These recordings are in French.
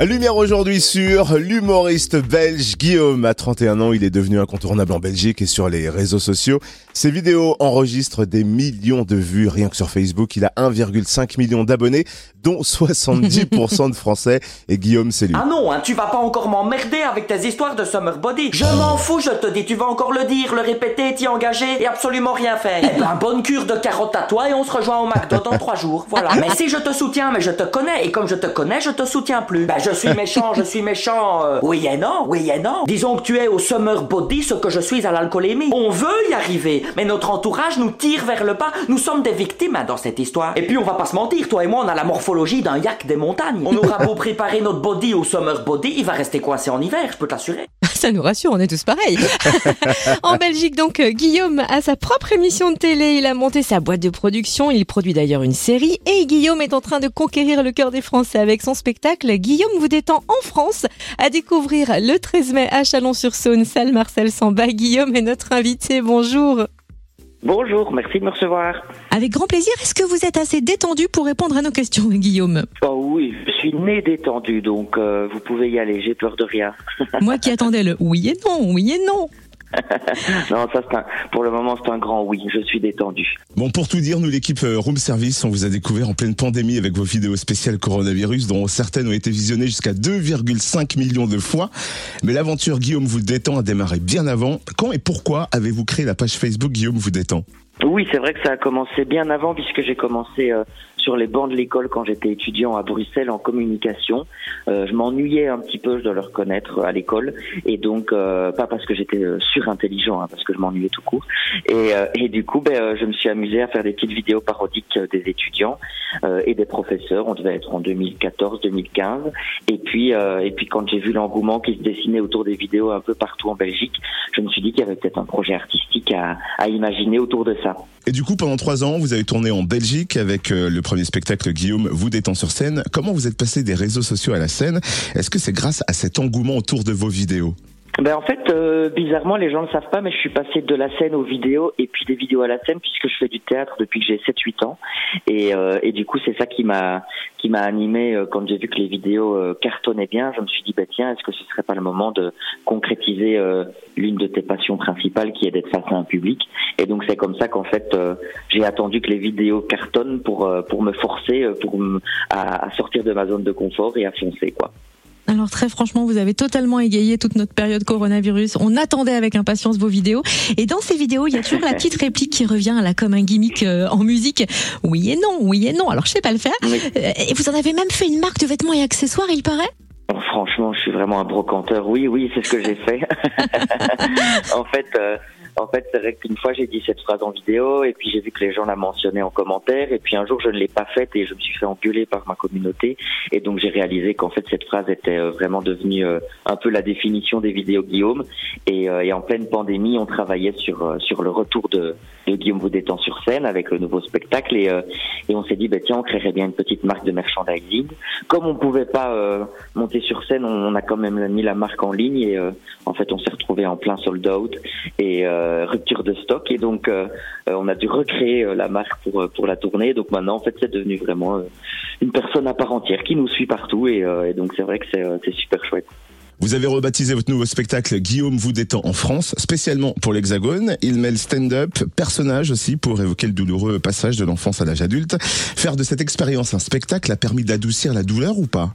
Lumière aujourd'hui sur l'humoriste belge Guillaume. À 31 ans, il est devenu incontournable en Belgique et sur les réseaux sociaux. Ses vidéos enregistrent des millions de vues rien que sur Facebook. Il a 1,5 million d'abonnés, dont 70% de Français. Et Guillaume, c'est lui. Ah non, hein, tu vas pas encore m'emmerder avec tes histoires de summer body. Je m'en fous, je te dis, tu vas encore le dire, le répéter, t'y engager et absolument rien faire. Eh ben, bonne cure de carottes à toi et on se rejoint au McDo dans trois jours. Voilà. Mais si je te soutiens, mais je te connais et comme je te connais, je te soutiens plus. Ben, je suis méchant, je suis méchant. euh, oui et non, oui et non. Disons que tu es au summer body ce que je suis à l'alcoolémie. On veut y arriver, mais notre entourage nous tire vers le bas. Nous sommes des victimes hein, dans cette histoire. Et puis on va pas se mentir, toi et moi, on a la morphologie d'un yak des montagnes. On aura beau préparer notre body au summer body, il va rester coincé en hiver, je peux t'assurer. Ça nous rassure, on est tous pareils. en Belgique, donc, euh, Guillaume a sa propre émission de télé. Il a monté sa boîte de production. Il produit d'ailleurs une série. Et Guillaume est en train de conquérir le cœur des Français avec son spectacle Guillaume vous détend en France. À découvrir le 13 mai à Chalon-sur-Saône, salle Marcel Samba. Guillaume est notre invité. Bonjour. Bonjour, merci de me recevoir. Avec grand plaisir. Est-ce que vous êtes assez détendu pour répondre à nos questions, Guillaume? Oh oui, je suis né détendu, donc euh, vous pouvez y aller, j'ai peur de rien. Moi qui attendais le oui et non, oui et non. non, ça c'est un, pour le moment c'est un grand oui, je suis détendu. Bon, pour tout dire, nous, l'équipe euh, Room Service, on vous a découvert en pleine pandémie avec vos vidéos spéciales coronavirus, dont certaines ont été visionnées jusqu'à 2,5 millions de fois. Mais l'aventure Guillaume vous détend a démarré bien avant. Quand et pourquoi avez-vous créé la page Facebook Guillaume vous détend? Oui, c'est vrai que ça a commencé bien avant puisque j'ai commencé euh, sur les bancs de l'école quand j'étais étudiant à Bruxelles en communication. Euh, je m'ennuyais un petit peu, je dois le reconnaître, à l'école. Et donc, euh, pas parce que j'étais euh, surintelligent, hein, parce que je m'ennuyais tout court. Et, et du coup, ben, je me suis amusé à faire des petites vidéos parodiques des étudiants et des professeurs. On devait être en 2014-2015. Et puis, et puis quand j'ai vu l'engouement qui se dessinait autour des vidéos un peu partout en Belgique, je me suis dit qu'il y avait peut-être un projet artistique à, à imaginer autour de ça. Et du coup, pendant trois ans, vous avez tourné en Belgique avec le premier spectacle Guillaume vous détend sur scène. Comment vous êtes passé des réseaux sociaux à la scène? Est-ce que c'est grâce à cet engouement autour de vos vidéos? Ben en fait, euh, bizarrement, les gens ne savent pas, mais je suis passé de la scène aux vidéos et puis des vidéos à la scène puisque je fais du théâtre depuis que j'ai 7-8 ans. Et, euh, et du coup, c'est ça qui m'a qui m'a animé euh, quand j'ai vu que les vidéos euh, cartonnaient bien. Je me suis dit, bah tiens, est-ce que ce serait pas le moment de concrétiser euh, l'une de tes passions principales, qui est d'être face à un public? Et donc c'est comme ça qu'en fait, euh, j'ai attendu que les vidéos cartonnent pour pour me forcer, pour à, à sortir de ma zone de confort et à foncer quoi. Alors très franchement, vous avez totalement égayé toute notre période coronavirus. On attendait avec impatience vos vidéos. Et dans ces vidéos, il y a toujours la petite réplique qui revient là comme un gimmick euh, en musique. Oui et non, oui et non. Alors je sais pas le faire. Oui. Euh, Et vous en avez même fait une marque de vêtements et accessoires, il paraît? Oh, Franchement, je suis vraiment un brocanteur. Oui, oui, c'est ce que j'ai fait. en fait, euh, en fait, c'est vrai qu'une fois j'ai dit cette phrase en vidéo et puis j'ai vu que les gens la mentionnaient en commentaire et puis un jour je ne l'ai pas faite et je me suis fait engueuler par ma communauté et donc j'ai réalisé qu'en fait cette phrase était euh, vraiment devenue euh, un peu la définition des vidéos Guillaume et, euh, et en pleine pandémie on travaillait sur euh, sur le retour de, de Guillaume vous détend sur scène avec le nouveau spectacle et euh, et on s'est dit bah tiens on créerait bien une petite marque de merchandising comme on pouvait pas euh, monter sur scène, on, a quand même mis la marque en ligne et euh, en fait on s'est retrouvé en plein sold out et euh, rupture de stock et donc euh, on a dû recréer la marque pour pour la tournée. Donc maintenant en fait c'est devenu vraiment une personne à part entière qui nous suit partout et, donc c'est vrai que c'est c'est super chouette. Vous avez rebaptisé votre nouveau spectacle Guillaume vous détend en France, spécialement pour l'Hexagone. Il mêle stand-up, personnage aussi pour évoquer le douloureux passage de l'enfance à l'âge adulte. Faire de cette expérience un spectacle a permis d'adoucir la douleur ou pas?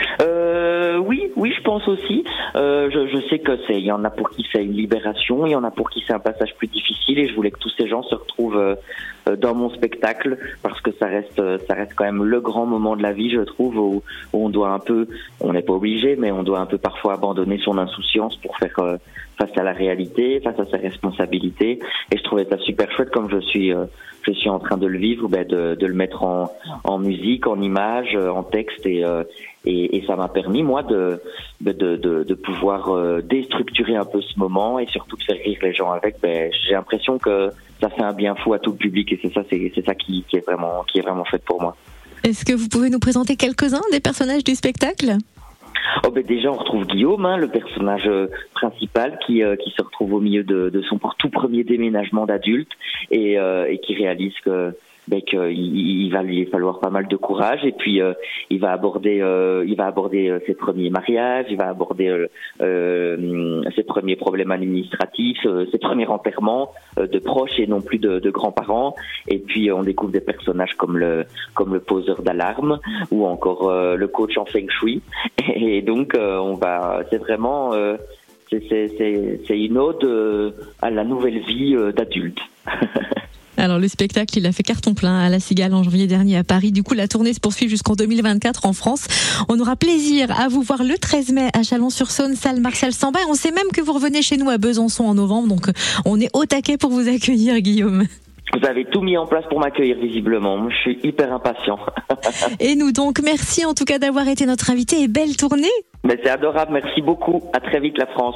Euh, oui, oui, je pense aussi. Euh, je, sais que c'est, il y en a pour qui c'est une libération, il y en a pour qui c'est un passage plus difficile, et je voulais que tous ces gens se retrouvent euh, dans mon spectacle parce que ça reste, ça reste quand même le grand moment de la vie, je trouve, où, on doit un peu, on n'est pas obligé, mais on doit un peu parfois abandonner son insouciance pour faire face à la réalité, face à ses responsabilités. Et je trouvais ça super chouette, comme je suis, je suis en train de le vivre, ben de, le mettre en, musique, en image, euh, en texte et, et ça m'a permis moi de de, de, pouvoir euh, déstructurer un peu ce moment et surtout de faire rire les gens avec. Ben, j'ai l'impression que ça fait un bien fou à tout le public et c'est ça c'est c'est ça qui, qui est vraiment qui est vraiment fait pour moi. Est-ce que vous pouvez nous présenter quelques-uns des personnages du spectacle? Oh ben déjà on retrouve Guillaume, hein, le personnage euh, principal qui euh, qui se retrouve au milieu de, de son tout premier déménagement d'adulte et, euh, et qui réalise que ben, qu'il il va lui falloir pas mal de courage et puis euh, il va aborder euh, il va aborder euh, ses premiers mariages, il va aborder ses premiers problèmes administratifs, ses premiers enterrements de proches et non plus de, de grands-parents et puis on découvre des personnages comme le comme le poseur d'alarme ou encore le coach en feng shui et, donc on va c'est vraiment c'est une ode à la nouvelle vie d'adulte. Alors le spectacle, il a fait carton plein à la Cigale en janvier dernier à Paris. Du coup, la tournée se poursuit jusqu'en 2024 en France. On aura plaisir à vous voir le 13 mai à Chalon-sur-Saône, salle Martial Samba. On sait même que vous revenez chez nous à Besançon en novembre, donc on est au taquet pour vous accueillir, Guillaume. Vous avez tout mis en place pour m'accueillir visiblement. Je suis hyper impatient. et nous donc, merci en tout cas d'avoir été notre invité et belle tournée. Mais c'est adorable, merci beaucoup. À très vite la France.